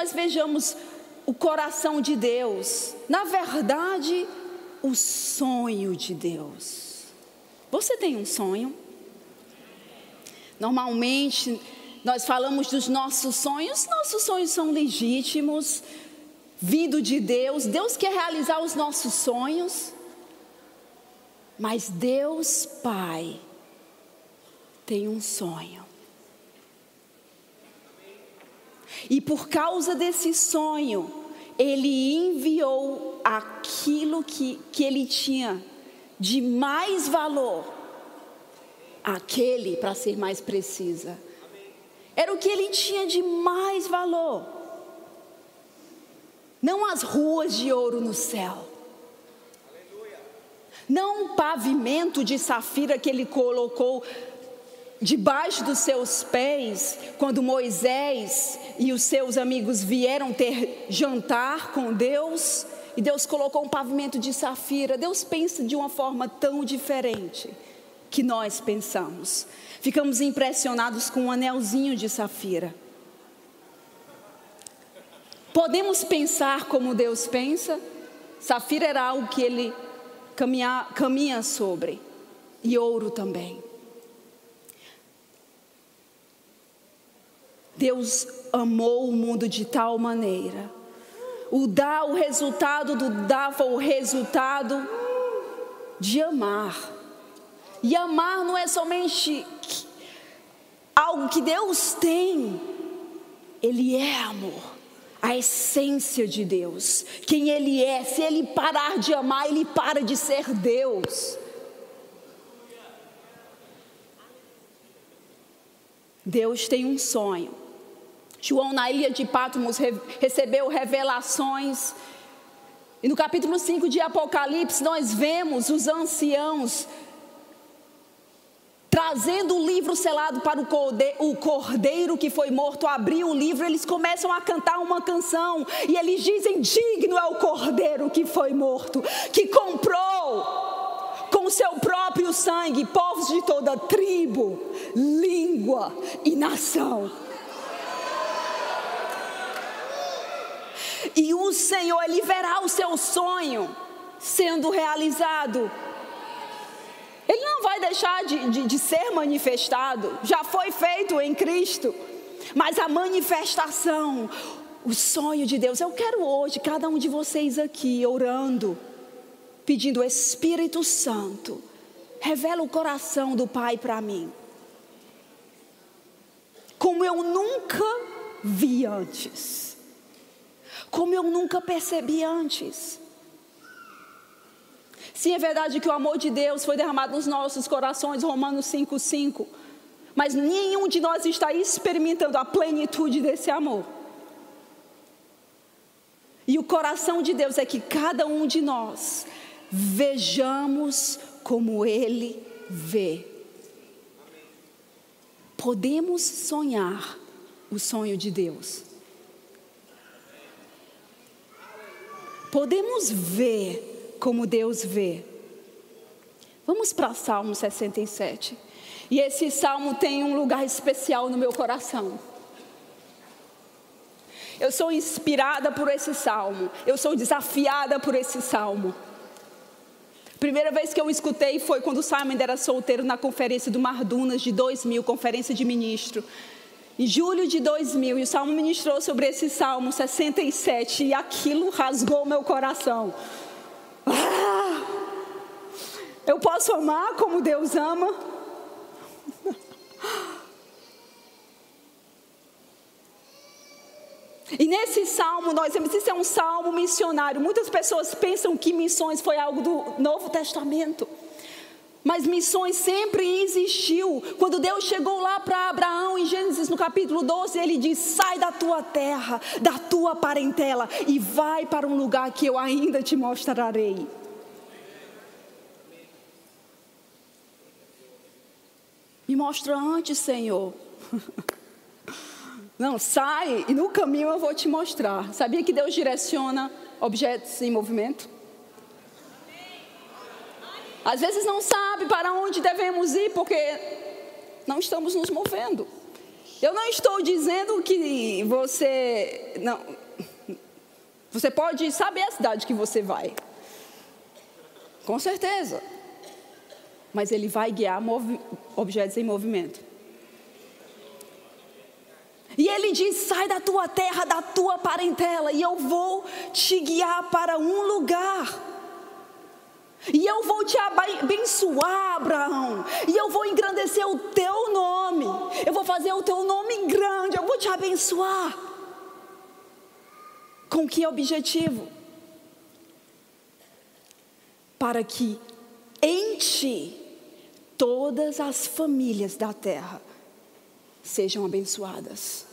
nós vejamos o coração de Deus, na verdade, o sonho de Deus. Você tem um sonho? Normalmente, nós falamos dos nossos sonhos, nossos sonhos são legítimos, vindo de Deus, Deus quer realizar os nossos sonhos, mas Deus Pai tem um sonho. E por causa desse sonho, Ele enviou aquilo que, que Ele tinha de mais valor, aquele, para ser mais precisa, era o que Ele tinha de mais valor. Não as ruas de ouro no céu. Não um pavimento de safira que ele colocou debaixo dos seus pés, quando Moisés e os seus amigos vieram ter jantar com Deus, e Deus colocou um pavimento de safira. Deus pensa de uma forma tão diferente que nós pensamos. Ficamos impressionados com um anelzinho de safira. Podemos pensar como Deus pensa? Safira era algo que ele caminha, caminha sobre, e ouro também. Deus amou o mundo de tal maneira. O dar, o resultado do foi o resultado de amar. E amar não é somente algo que Deus tem, Ele é amor, a essência de Deus, quem Ele é. Se Ele parar de amar, Ele para de ser Deus. Deus tem um sonho. João, na ilha de Patmos, recebeu revelações. E no capítulo 5 de Apocalipse, nós vemos os anciãos trazendo o livro selado para o cordeiro que foi morto, abriu o livro, eles começam a cantar uma canção, e eles dizem: Digno é o cordeiro que foi morto, que comprou com seu próprio sangue povos de toda tribo, língua e nação. E o Senhor, Ele verá o seu sonho sendo realizado. Ele não vai deixar de, de, de, ser manifestado, já foi feito em Cristo. Mas a manifestação, o sonho de Deus, eu quero hoje, cada um de vocês aqui, orando, pedindo, Espírito Santo, revela o coração do Pai para mim. Como eu nunca vi antes como eu nunca percebi antes. Sim, é verdade que o amor de Deus foi derramado nos nossos corações, Romanos 5,5. Mas nenhum de nós está experimentando a plenitude desse amor. E o coração de Deus é que cada um de nós vejamos como Ele vê. Podemos sonhar o sonho de Deus. Podemos ver como Deus vê. Vamos para Salmo 67. E esse salmo tem um lugar especial no meu coração. Eu sou inspirada por esse salmo. Eu sou desafiada por esse salmo. Primeira vez que eu escutei foi quando o Simon era solteiro na conferência do Mardunas de 2000, conferência de ministro. Em julho de 2000, e o Salmo ministrou sobre esse Salmo 67, e aquilo rasgou meu coração. Ah, eu posso amar como Deus ama? E nesse salmo, nós vemos, isso é um salmo missionário. Muitas pessoas pensam que missões foi algo do Novo Testamento. Mas missões sempre existiu. Quando Deus chegou lá para Abraão em Gênesis no capítulo 12, ele diz: "Sai da tua terra, da tua parentela e vai para um lugar que eu ainda te mostrarei." Me mostra antes, Senhor. Não, sai e no caminho eu vou te mostrar. Sabia que Deus direciona objetos em movimento? Às vezes não sabe para onde devemos ir porque não estamos nos movendo. Eu não estou dizendo que você não você pode saber a cidade que você vai. Com certeza. Mas ele vai guiar objetos em movimento. E ele diz: sai da tua terra, da tua parentela, e eu vou te guiar para um lugar. E eu vou te abençoar, Abraão. E eu vou engrandecer o teu nome. Eu vou fazer o teu nome grande. Eu vou te abençoar. Com que objetivo? Para que em ti todas as famílias da terra sejam abençoadas.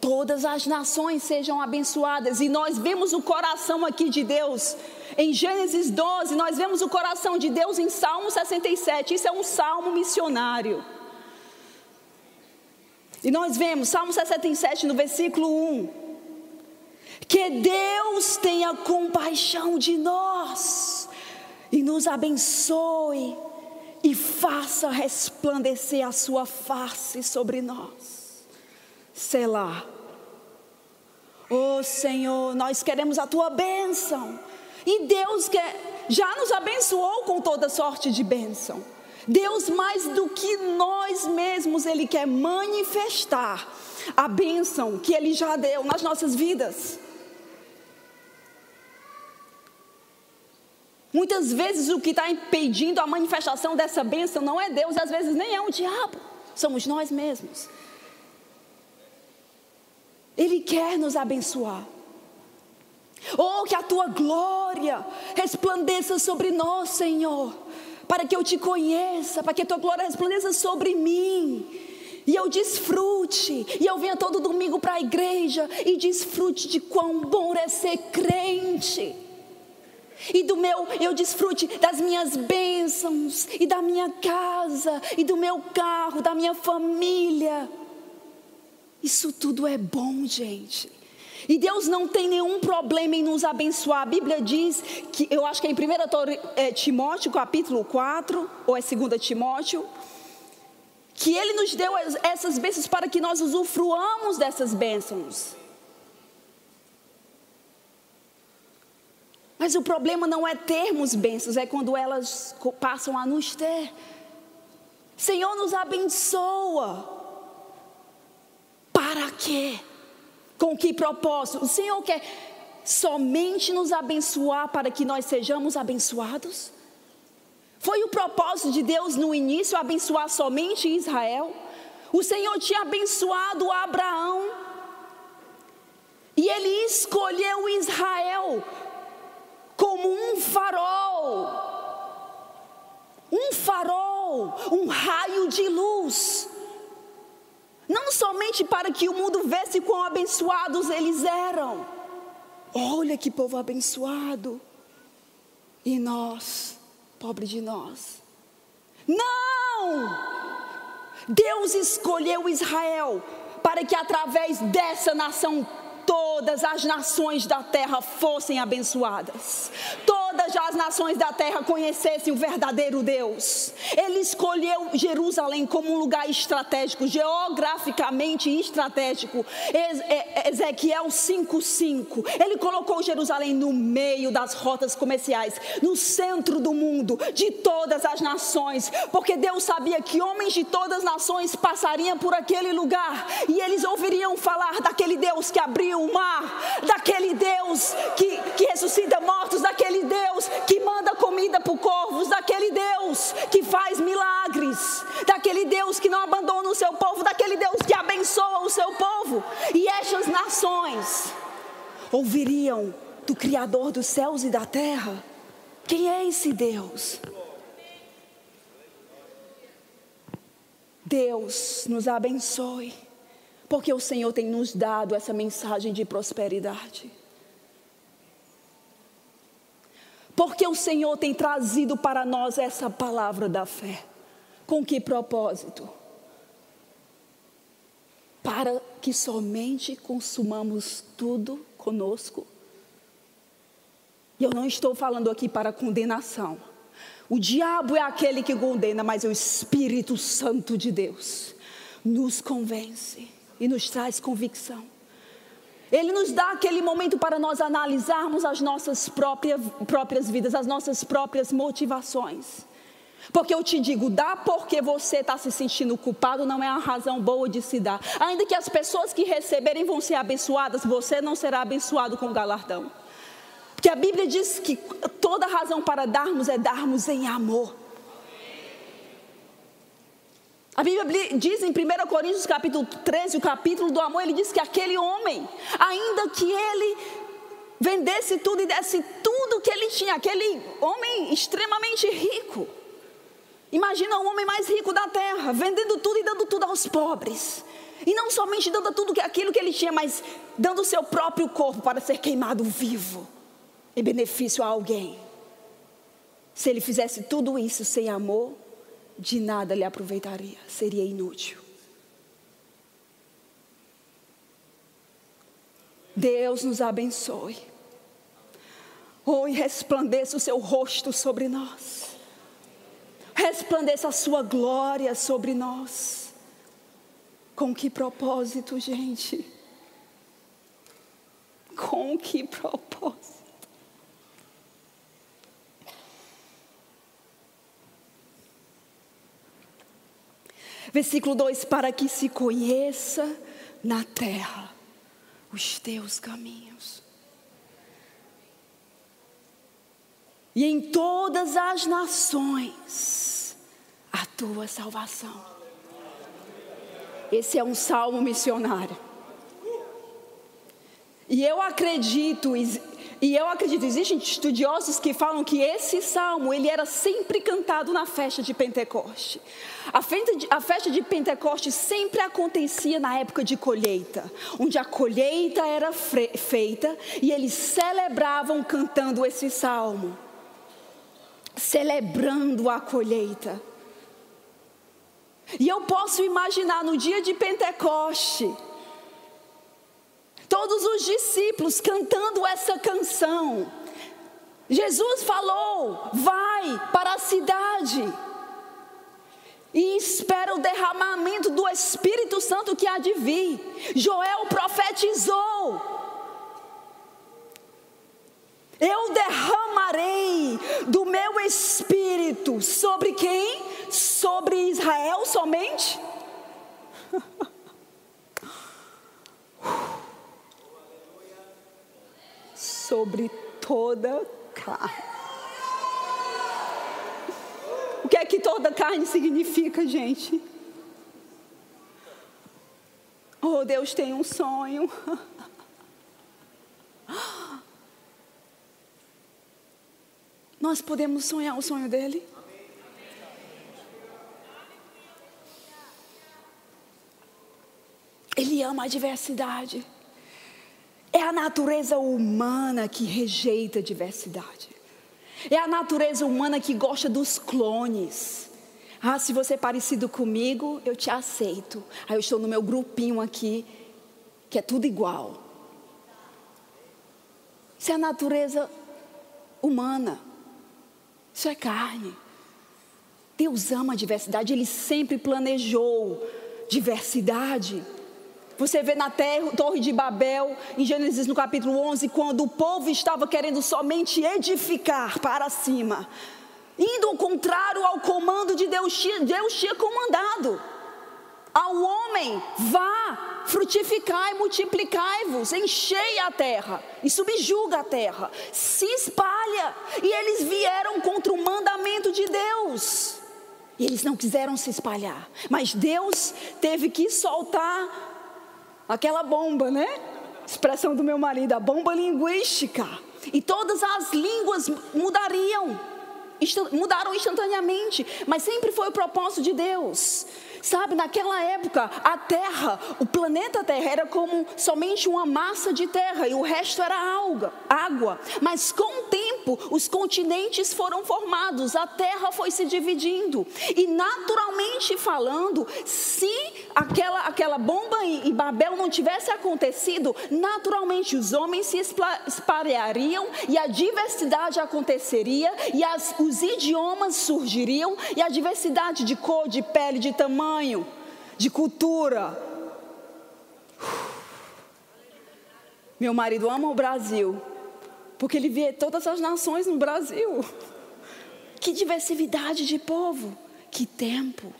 Todas as nações sejam abençoadas. E nós vemos o coração aqui de Deus. Em Gênesis 12, nós vemos o coração de Deus em Salmo 67. Isso é um salmo missionário. E nós vemos, Salmo 67, no versículo 1. Que Deus tenha compaixão de nós e nos abençoe e faça resplandecer a sua face sobre nós. Selah. Oh Senhor, nós queremos a tua bênção. E Deus quer, já nos abençoou com toda sorte de bênção. Deus, mais do que nós mesmos, Ele quer manifestar a bênção que Ele já deu nas nossas vidas. Muitas vezes o que está impedindo a manifestação dessa bênção não é Deus, às vezes nem é o diabo, somos nós mesmos. Ele quer nos abençoar. Oh, que a tua glória resplandeça sobre nós, Senhor, para que eu te conheça, para que a tua glória resplandeça sobre mim. E eu desfrute, e eu venha todo domingo para a igreja e desfrute de quão bom é ser crente e do meu, eu desfrute das minhas bênçãos, e da minha casa, e do meu carro, da minha família. Isso tudo é bom, gente. E Deus não tem nenhum problema em nos abençoar. A Bíblia diz que, eu acho que é em 1 é, Timóteo, capítulo 4, ou é 2 Timóteo, que Ele nos deu essas bênçãos para que nós usufruamos dessas bênçãos. Mas o problema não é termos bênçãos, é quando elas passam a nos ter. Senhor, nos abençoa. Para quê? Com que propósito? O Senhor quer somente nos abençoar para que nós sejamos abençoados? Foi o propósito de Deus no início abençoar somente Israel? O Senhor tinha abençoado Abraão. E ele escolheu Israel como um farol. Um farol, um raio de luz. Não somente para que o mundo vesse quão abençoados eles eram. Olha que povo abençoado. E nós, pobre de nós. Não! Deus escolheu Israel para que através dessa nação todas as nações da terra fossem abençoadas. Todas as nações da terra conhecessem o verdadeiro Deus. Ele escolheu Jerusalém como um lugar estratégico, geograficamente estratégico. Ezequiel 5:5. Ele colocou Jerusalém no meio das rotas comerciais, no centro do mundo, de todas as nações, porque Deus sabia que homens de todas as nações passariam por aquele lugar e eles ouviriam falar daquele Deus que abriu o mar, daquele Deus que, que ressuscita mortos, daquele Deus que manda comida para corvos, daquele Deus que faz milagres, daquele Deus que não abandona o seu povo, daquele Deus que abençoa o seu povo. E estas nações ouviriam do Criador dos céus e da terra. Quem é esse Deus? Deus nos abençoe porque o Senhor tem nos dado essa mensagem de prosperidade. Porque o Senhor tem trazido para nós essa palavra da fé. Com que propósito? Para que somente consumamos tudo conosco. E eu não estou falando aqui para condenação. O diabo é aquele que condena, mas é o Espírito Santo de Deus nos convence e nos traz convicção. Ele nos dá aquele momento para nós analisarmos as nossas próprias, próprias vidas, as nossas próprias motivações. Porque eu te digo, dá porque você está se sentindo culpado não é a razão boa de se dar. Ainda que as pessoas que receberem vão ser abençoadas, você não será abençoado com galardão. Porque a Bíblia diz que toda razão para darmos é darmos em amor. A Bíblia diz em 1 Coríntios capítulo 13, o capítulo do amor, ele diz que aquele homem, ainda que ele vendesse tudo e desse tudo que ele tinha, aquele homem extremamente rico, Imagina o homem mais rico da terra, vendendo tudo e dando tudo aos pobres. E não somente dando tudo aquilo que ele tinha, mas dando o seu próprio corpo para ser queimado vivo, em benefício a alguém. Se ele fizesse tudo isso sem amor, de nada lhe aproveitaria, seria inútil. Deus nos abençoe. Oh, e resplandeça o seu rosto sobre nós resplandeça a sua glória sobre nós. Com que propósito, gente? Com que propósito? Versículo 2: Para que se conheça na terra os teus caminhos e em todas as nações a tua salvação. Esse é um salmo missionário. E eu acredito, e eu acredito, existem estudiosos que falam que esse salmo, ele era sempre cantado na festa de Pentecoste. A festa de, Pentecoste sempre acontecia na época de colheita, onde a colheita era feita e eles celebravam cantando esse salmo celebrando a colheita. E eu posso imaginar no dia de Pentecoste, todos os discípulos cantando essa canção. Jesus falou: vai para a cidade e espera o derramamento do Espírito Santo que há de vir. Joel profetizou eu derramarei do meu espírito sobre quem? Sobre Israel somente? Sobre toda carne. O que é que toda carne significa, gente? Oh, Deus tem um sonho. Nós podemos sonhar o sonho dele? Ele ama a diversidade. É a natureza humana que rejeita a diversidade. É a natureza humana que gosta dos clones. Ah, se você é parecido comigo, eu te aceito. Aí eu estou no meu grupinho aqui, que é tudo igual. Isso é a natureza humana. Isso é carne. Deus ama a diversidade, Ele sempre planejou diversidade. Você vê na terra, Torre de Babel, em Gênesis no capítulo 11, quando o povo estava querendo somente edificar para cima, indo ao contrário ao comando de Deus, Deus tinha comandado ao homem: vá, frutificai, multiplicai-vos, enchei a terra e subjuga a terra, se espalha. E eles vieram contra o mandamento de Deus. E eles não quiseram se espalhar, mas Deus teve que soltar aquela bomba, né? Expressão do meu marido, a bomba linguística. E todas as línguas mudariam, mudaram instantaneamente, mas sempre foi o propósito de Deus. Sabe, naquela época, a terra, o planeta Terra era como somente uma massa de terra e o resto era alga, água. Mas com o tempo, os continentes foram formados, a terra foi se dividindo. E naturalmente falando, se aquela, aquela bomba em Babel não tivesse acontecido, naturalmente os homens se espalhariam e a diversidade aconteceria e as, os idiomas surgiriam e a diversidade de cor, de pele, de tamanho de cultura. Meu marido ama o Brasil, porque ele vê todas as nações no Brasil. Que diversidade de povo, que tempo,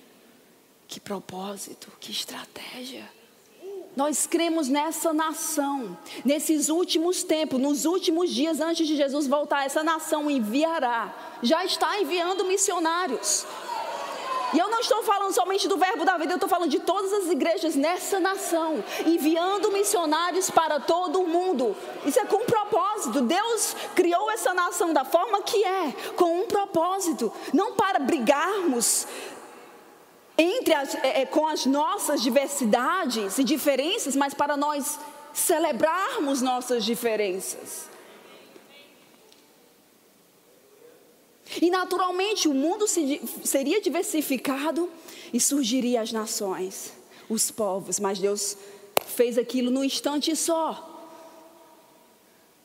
que propósito, que estratégia. Nós cremos nessa nação, nesses últimos tempos, nos últimos dias antes de Jesus voltar, essa nação enviará, já está enviando missionários. E eu não estou falando somente do verbo da vida, eu estou falando de todas as igrejas nessa nação, enviando missionários para todo o mundo. Isso é com um propósito. Deus criou essa nação da forma que é, com um propósito, não para brigarmos entre as, é, é com as nossas diversidades e diferenças, mas para nós celebrarmos nossas diferenças. E naturalmente o mundo seria diversificado e surgiria as nações, os povos, mas Deus fez aquilo num instante só.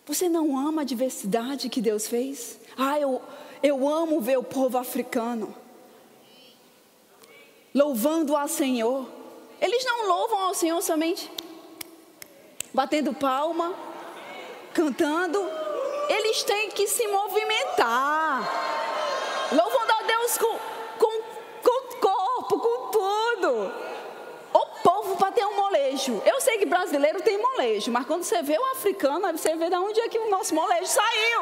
Você não ama a diversidade que Deus fez? Ah, eu, eu amo ver o povo africano louvando ao Senhor. Eles não louvam ao Senhor somente batendo palma, cantando. Eles têm que se movimentar louvando a Deus com, com, com o corpo, com tudo. O povo para ter um molejo. Eu sei que brasileiro tem molejo, mas quando você vê o africano, você vê de onde é que o nosso molejo saiu.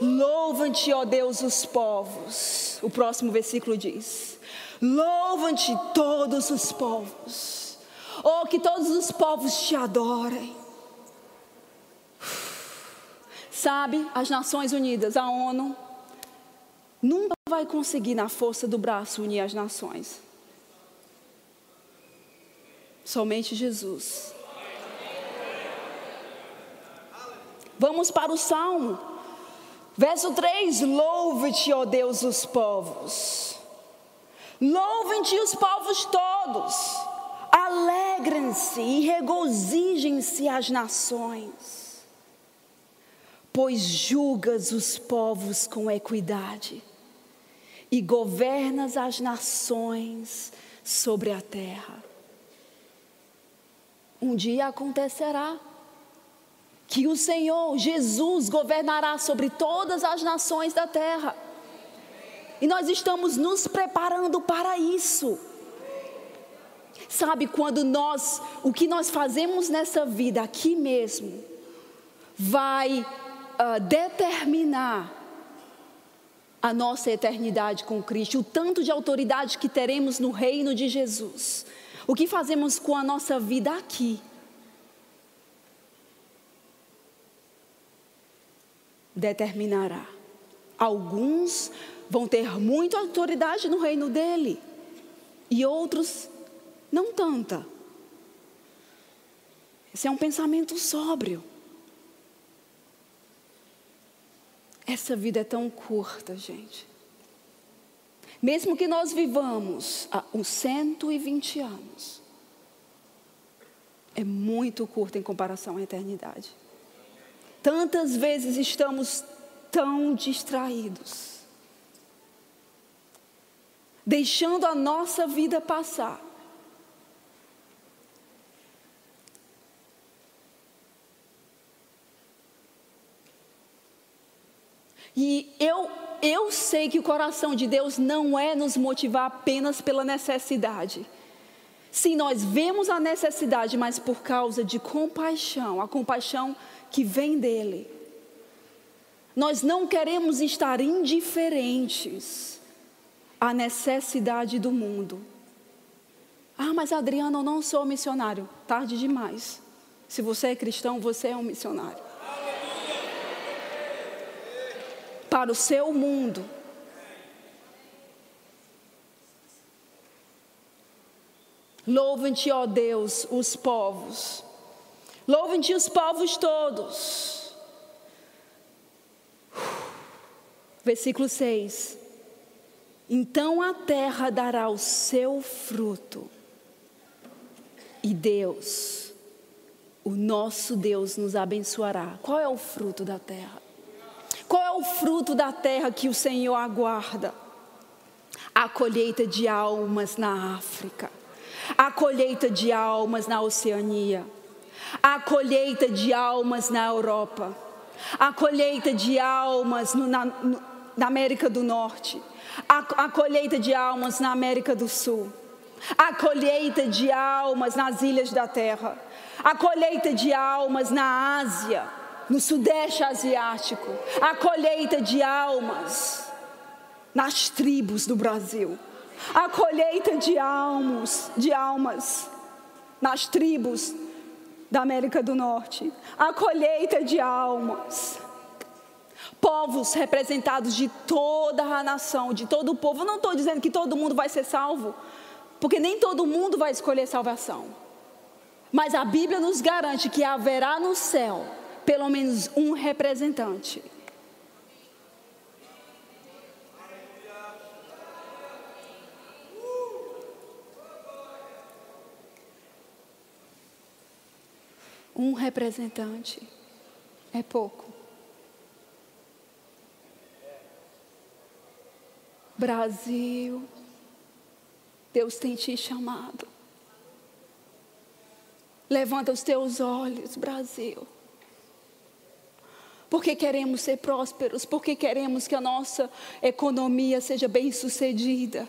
Louvam-te, ó Deus, os povos. O próximo versículo diz: Louvam-te todos os povos. Oh, que todos os povos te adorem. Sabe, as Nações Unidas, a ONU, nunca vai conseguir, na força do braço, unir as nações. Somente Jesus. Vamos para o Salmo. Verso 3: Louve-te, ó Deus, os povos. Louvem-te os povos todos. Alegrem-se e regozijem-se as nações pois julgas os povos com equidade e governas as nações sobre a terra. Um dia acontecerá que o Senhor Jesus governará sobre todas as nações da terra. E nós estamos nos preparando para isso. Sabe, quando nós, o que nós fazemos nessa vida aqui mesmo, vai uh, determinar a nossa eternidade com Cristo, o tanto de autoridade que teremos no reino de Jesus, o que fazemos com a nossa vida aqui. Determinará. Alguns vão ter muita autoridade no reino dele e outros não tanta. Esse é um pensamento sóbrio. Essa vida é tão curta, gente. Mesmo que nós vivamos há uns 120 anos, é muito curta em comparação à eternidade. Tantas vezes estamos tão distraídos, deixando a nossa vida passar E eu, eu sei que o coração de Deus não é nos motivar apenas pela necessidade. Sim, nós vemos a necessidade, mas por causa de compaixão, a compaixão que vem dele. Nós não queremos estar indiferentes à necessidade do mundo. Ah, mas Adriana, eu não sou missionário. Tarde demais. Se você é cristão, você é um missionário. Para o seu mundo. Louvem-te, ó Deus, os povos. Louvem-te os povos todos. Versículo 6. Então a terra dará o seu fruto. E Deus, o nosso Deus, nos abençoará. Qual é o fruto da terra? Qual é o fruto da terra que o Senhor aguarda? a colheita de almas na África, a colheita de almas na Oceania, a colheita de almas na Europa, a colheita de almas no, na, no, na, América do Norte, a, a colheita de almas na América do Sul, a colheita de almas nas ilhas da terra, a colheita de almas na Ásia, no Sudeste Asiático, a colheita de almas nas tribos do Brasil, a colheita de almas, de almas nas tribos da América do Norte, a colheita de almas. Povos representados de toda a nação, de todo o povo. Eu não estou dizendo que todo mundo vai ser salvo, porque nem todo mundo vai escolher salvação. Mas a Bíblia nos garante que haverá no céu pelo menos um representante. Um representante é pouco. Brasil, Deus tem te chamado. Levanta os teus olhos, Brasil. Porque queremos ser prósperos, porque queremos que a nossa economia seja bem sucedida.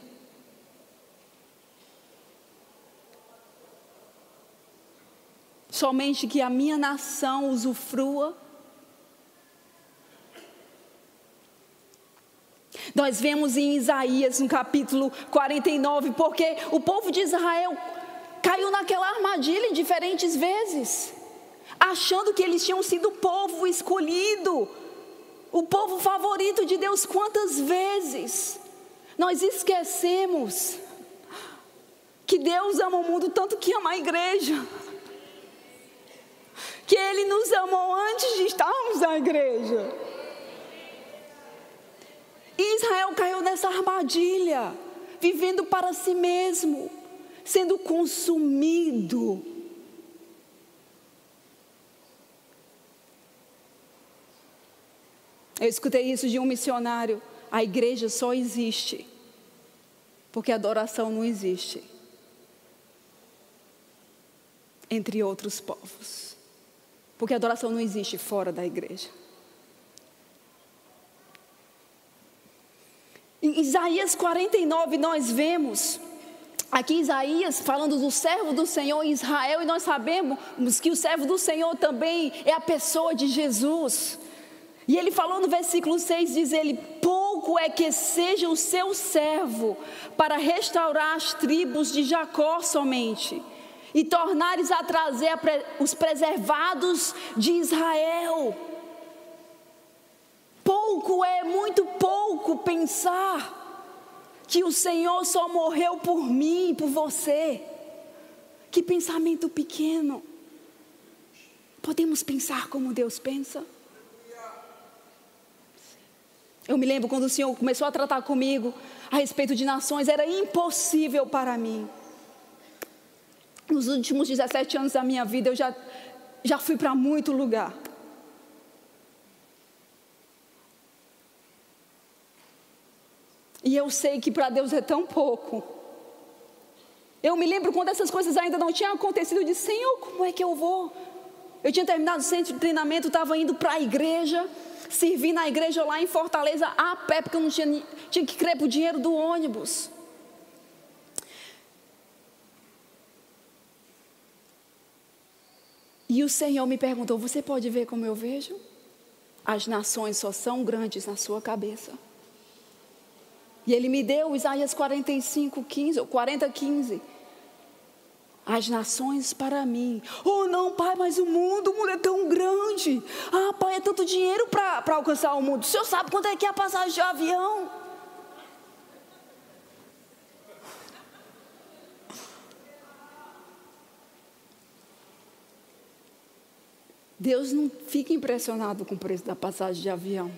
Somente que a minha nação usufrua. Nós vemos em Isaías, no capítulo 49, porque o povo de Israel caiu naquela armadilha diferentes vezes achando que eles tinham sido o povo escolhido, o povo favorito de Deus. Quantas vezes nós esquecemos que Deus ama o mundo tanto que ama a igreja, que Ele nos amou antes de estarmos na igreja. Israel caiu nessa armadilha, vivendo para si mesmo, sendo consumido Eu escutei isso de um missionário. A igreja só existe porque a adoração não existe entre outros povos. Porque a adoração não existe fora da igreja. Em Isaías 49 nós vemos aqui Isaías falando do servo do Senhor em Israel e nós sabemos que o servo do Senhor também é a pessoa de Jesus. E ele falou no versículo 6, diz ele: Pouco é que seja o seu servo para restaurar as tribos de Jacó somente, e tornares a trazer os preservados de Israel. Pouco é muito pouco pensar que o Senhor só morreu por mim e por você. Que pensamento pequeno. Podemos pensar como Deus pensa? Eu me lembro quando o Senhor começou a tratar comigo a respeito de nações, era impossível para mim. Nos últimos 17 anos da minha vida, eu já, já fui para muito lugar. E eu sei que para Deus é tão pouco. Eu me lembro quando essas coisas ainda não tinham acontecido, eu disse: Senhor, como é que eu vou? Eu tinha terminado o centro de treinamento, estava indo para a igreja servi na igreja lá em Fortaleza a pé, porque eu não tinha, tinha que crer para o dinheiro do ônibus. E o Senhor me perguntou: Você pode ver como eu vejo? As nações só são grandes na sua cabeça. E ele me deu Isaías 45, 15, ou 40, 15 as nações para mim. Oh, não, pai, mas o mundo, o mundo é tão grande. Ah, pai, é tanto dinheiro para alcançar o mundo. O senhor sabe quanto é que é a passagem de avião? Deus não fica impressionado com o preço da passagem de avião.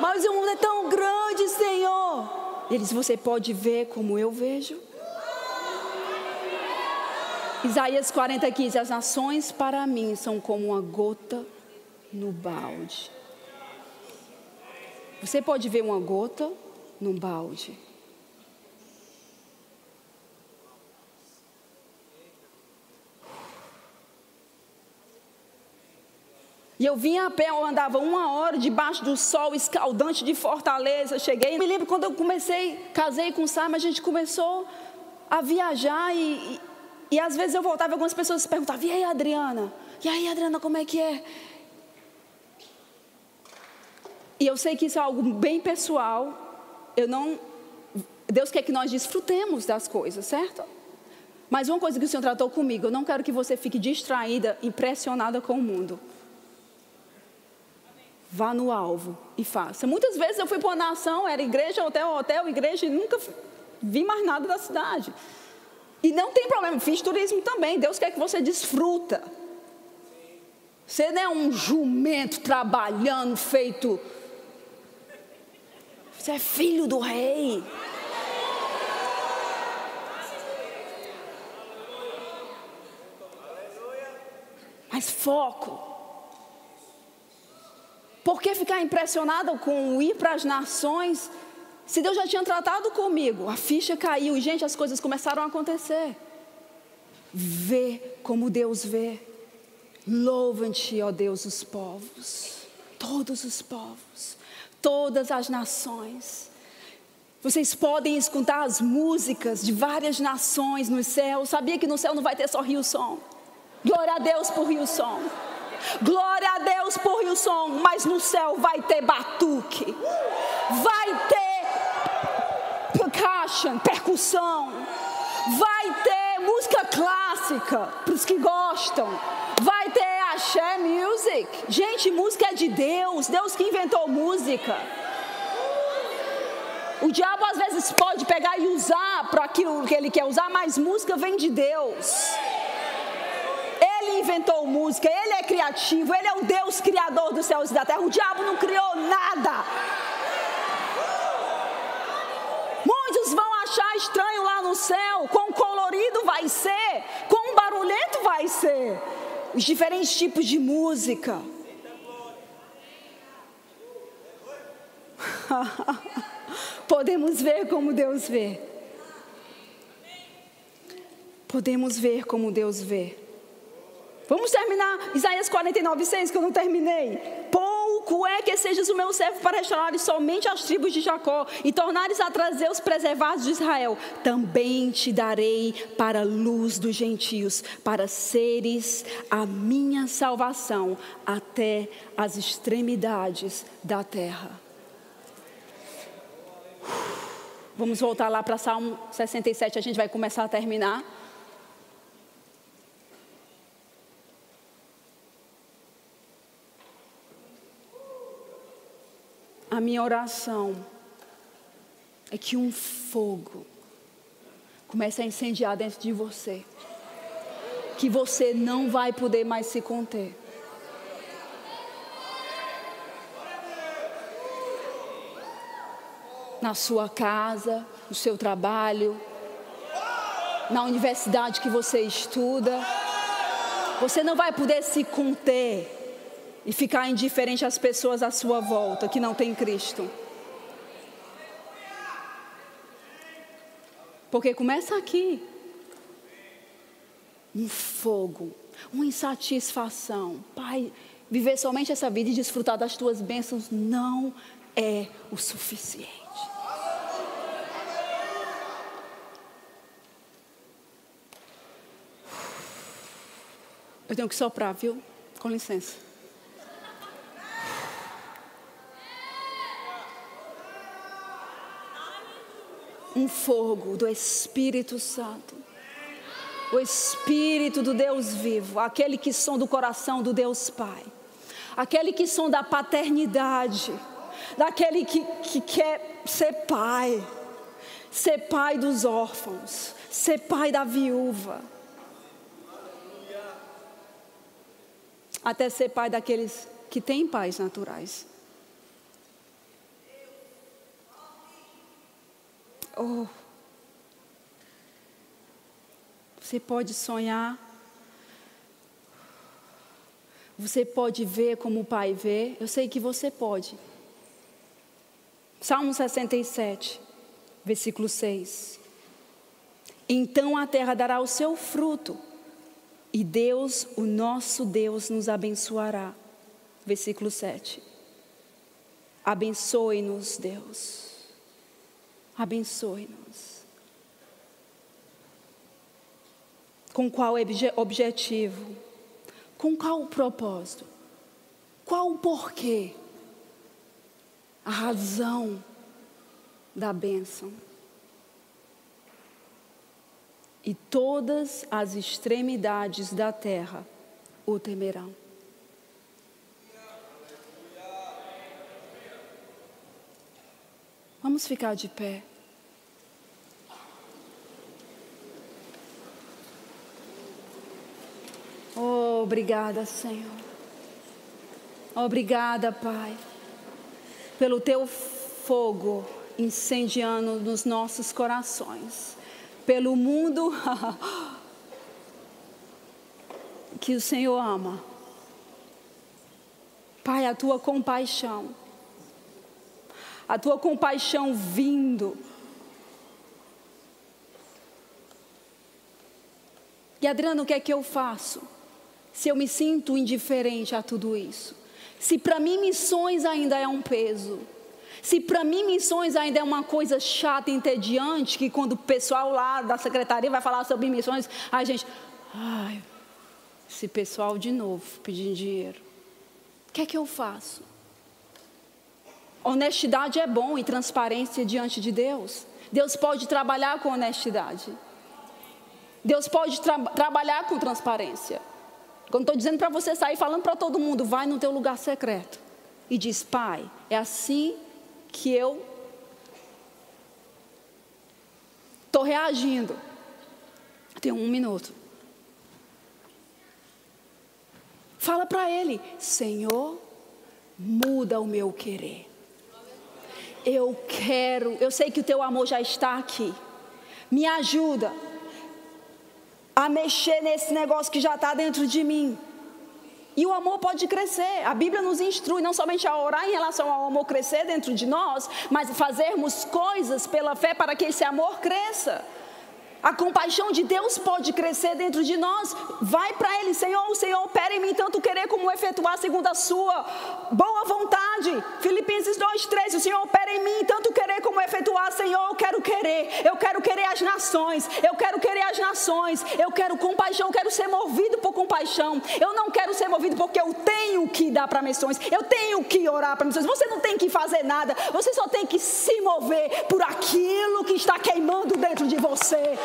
Mas o mundo é tão grande, Senhor. Ele diz: Você pode ver como eu vejo? Isaías 40, 15: As nações para mim são como uma gota no balde. Você pode ver uma gota num balde. E eu vinha a pé, eu andava uma hora debaixo do sol escaldante de Fortaleza. Cheguei, me lembro quando eu comecei, casei com o Sam, a gente começou a viajar e, e, e às vezes eu voltava, algumas pessoas perguntavam: e aí, Adriana? E aí, Adriana, como é que é? E eu sei que isso é algo bem pessoal. Eu não. Deus quer que nós desfrutemos das coisas, certo? Mas uma coisa que o Senhor tratou comigo, eu não quero que você fique distraída, impressionada com o mundo. Vá no alvo e faça. Muitas vezes eu fui para uma nação, era igreja, hotel, hotel, igreja, e nunca vi mais nada da cidade. E não tem problema, fiz turismo também. Deus quer que você desfruta. Você não é um jumento trabalhando feito você é filho do rei. Mas foco. Por que ficar impressionado com ir para as nações? Se Deus já tinha tratado comigo, a ficha caiu e, gente, as coisas começaram a acontecer. Vê como Deus vê. Louvam-te, ó Deus, os povos, todos os povos todas as nações. Vocês podem escutar as músicas de várias nações no céu. Sabia que no céu não vai ter só Rio Som? Glória a Deus por Rio Som. Glória a Deus por Rio Som. Mas no céu vai ter batuque. Vai ter percussão. Vai ter música clássica para os que gostam. Vai ter axé music. Gente, música é de Deus. Deus que inventou música. O diabo às vezes pode pegar e usar para aquilo que ele quer usar, mas música vem de Deus. Ele inventou música, ele é criativo, ele é o Deus criador dos céus e da terra. O diabo não criou nada. Muitos vão achar estranho lá no céu, quão colorido vai ser, quão barulhento vai ser os diferentes tipos de música. Podemos ver como Deus vê. Podemos ver como Deus vê. Vamos terminar Isaías 49, 6, que eu não terminei. Pouco é que sejas o meu servo para restaurar somente as tribos de Jacó e tornares a trazer os preservados de Israel. Também te darei para a luz dos gentios, para seres a minha salvação até as extremidades da terra. Vamos voltar lá para Salmo 67, a gente vai começar a terminar. A minha oração é que um fogo comece a incendiar dentro de você, que você não vai poder mais se conter. Na sua casa, no seu trabalho, na universidade que você estuda, você não vai poder se conter e ficar indiferente às pessoas à sua volta que não têm Cristo. Porque começa aqui. Um fogo, uma insatisfação. Pai, viver somente essa vida e desfrutar das tuas bênçãos não é o suficiente. Eu tenho que soprar, viu? Com licença. Um fogo do Espírito Santo. O Espírito do Deus vivo, aquele que som do coração do Deus Pai, aquele que som da paternidade, daquele que, que quer ser pai, ser pai dos órfãos, ser pai da viúva, até ser pai daqueles que têm pais naturais. Oh. Você pode sonhar. Você pode ver como o pai vê. Eu sei que você pode. Salmo 67, versículo 6. Então a terra dará o seu fruto, e Deus, o nosso Deus, nos abençoará. Versículo 7. Abençoe-nos, Deus. Abençoe-nos. Com qual objetivo? Com qual propósito? Qual o porquê? A razão da bênção. E todas as extremidades da terra o temerão. Vamos ficar de pé. Oh, obrigada, Senhor. Obrigada, Pai, pelo teu fogo incendiando nos nossos corações, pelo mundo que o Senhor ama. Pai, a tua compaixão a tua compaixão vindo. E Adriano, o que é que eu faço? Se eu me sinto indiferente a tudo isso? Se para mim missões ainda é um peso? Se para mim missões ainda é uma coisa chata entediante, que quando o pessoal lá da secretaria vai falar sobre missões, a gente, ai, esse pessoal de novo pedindo dinheiro. O que é que eu faço? Honestidade é bom e transparência diante de Deus. Deus pode trabalhar com honestidade. Deus pode tra trabalhar com transparência. Quando estou dizendo para você sair falando para todo mundo, vai no teu lugar secreto e diz: Pai, é assim que eu estou reagindo. Tem um minuto. Fala para Ele: Senhor, muda o meu querer. Eu quero, eu sei que o teu amor já está aqui. Me ajuda a mexer nesse negócio que já está dentro de mim. E o amor pode crescer. A Bíblia nos instrui não somente a orar em relação ao amor crescer dentro de nós, mas fazermos coisas pela fé para que esse amor cresça. A compaixão de Deus pode crescer dentro de nós. Vai para Ele, Senhor, o Senhor opera em mim tanto querer como efetuar segundo a sua boa vontade. Filipenses 2,13, o Senhor opera em mim tanto querer como efetuar, Senhor, eu quero querer. Eu quero querer as nações. Eu quero querer as nações. Eu quero compaixão, eu quero ser movido por compaixão. Eu não quero ser movido porque eu tenho que dar para missões. Eu tenho que orar para missões. Você não tem que fazer nada. Você só tem que se mover por aquilo que está queimando dentro de você.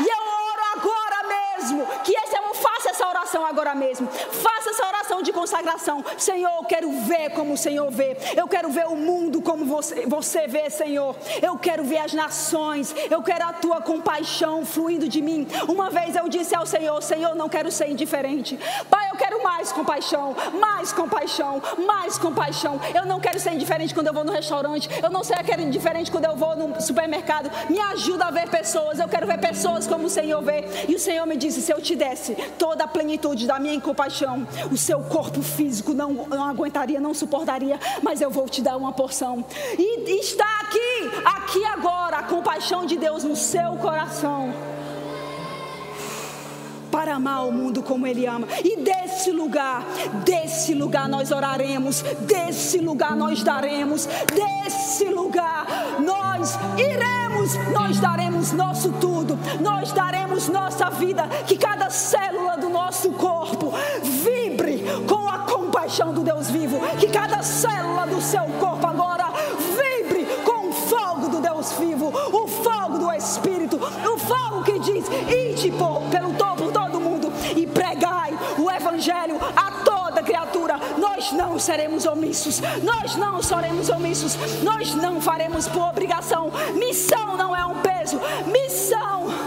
E eu oro agora mesmo. Que esse amor faça essa oração agora mesmo. Faça essa oração de consagração. Senhor, eu quero ver como o Senhor vê. Eu quero ver o mundo como você, você vê, Senhor. Eu quero ver as nações. Eu quero a tua compaixão fluindo de mim. Uma vez eu disse ao Senhor: Senhor, não quero ser indiferente. Pai, eu quero mais compaixão, mais compaixão, mais compaixão. Eu não quero ser indiferente quando eu vou no restaurante. Eu não quero indiferente quando eu vou no supermercado. Me ajuda a ver pessoas. Eu quero ver pessoas como o Senhor vê. E o Senhor me disse: se eu te desse toda a plenitude da minha compaixão, o seu corpo físico não, não aguentaria, não suportaria, mas eu vou te dar uma porção. E está aqui, aqui agora, a compaixão de Deus no seu coração para amar o mundo como Ele ama. E desse lugar, desse lugar nós oraremos, desse lugar nós daremos, desse lugar nós iremos, nós daremos nosso tudo, nós daremos nossa vida, que cada célula do nosso corpo vibre com a compaixão do Deus vivo, que cada célula do seu corpo agora vibre com o fogo do Deus vivo, o Evangelho a toda criatura. Nós não seremos omissos, nós não seremos omissos, nós não faremos por obrigação. Missão não é um peso, missão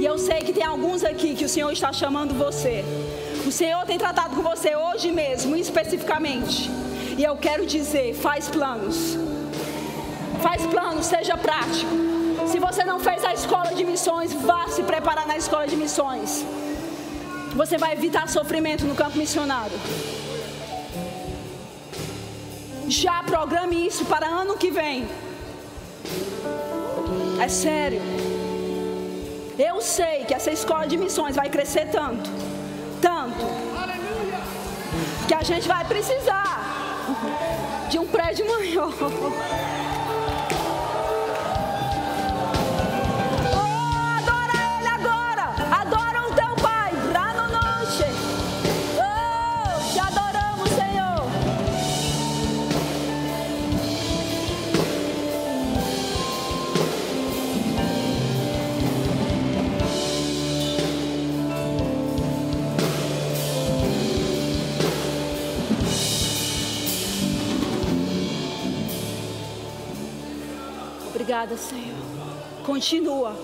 E eu sei que tem alguns aqui que o Senhor está chamando você. O Senhor tem tratado com você hoje mesmo, especificamente. E eu quero dizer: faz planos. Faz planos, seja prático. Se você não fez a escola de missões, vá se preparar na escola de missões. Você vai evitar sofrimento no campo missionário. Já programe isso para ano que vem. É sério. Eu sei que essa escola de missões vai crescer tanto, tanto, que a gente vai precisar de um prédio maior. Obrigada, Senhor. Continua.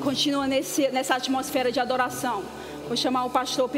Continua nesse, nessa atmosfera de adoração. Vou chamar o pastor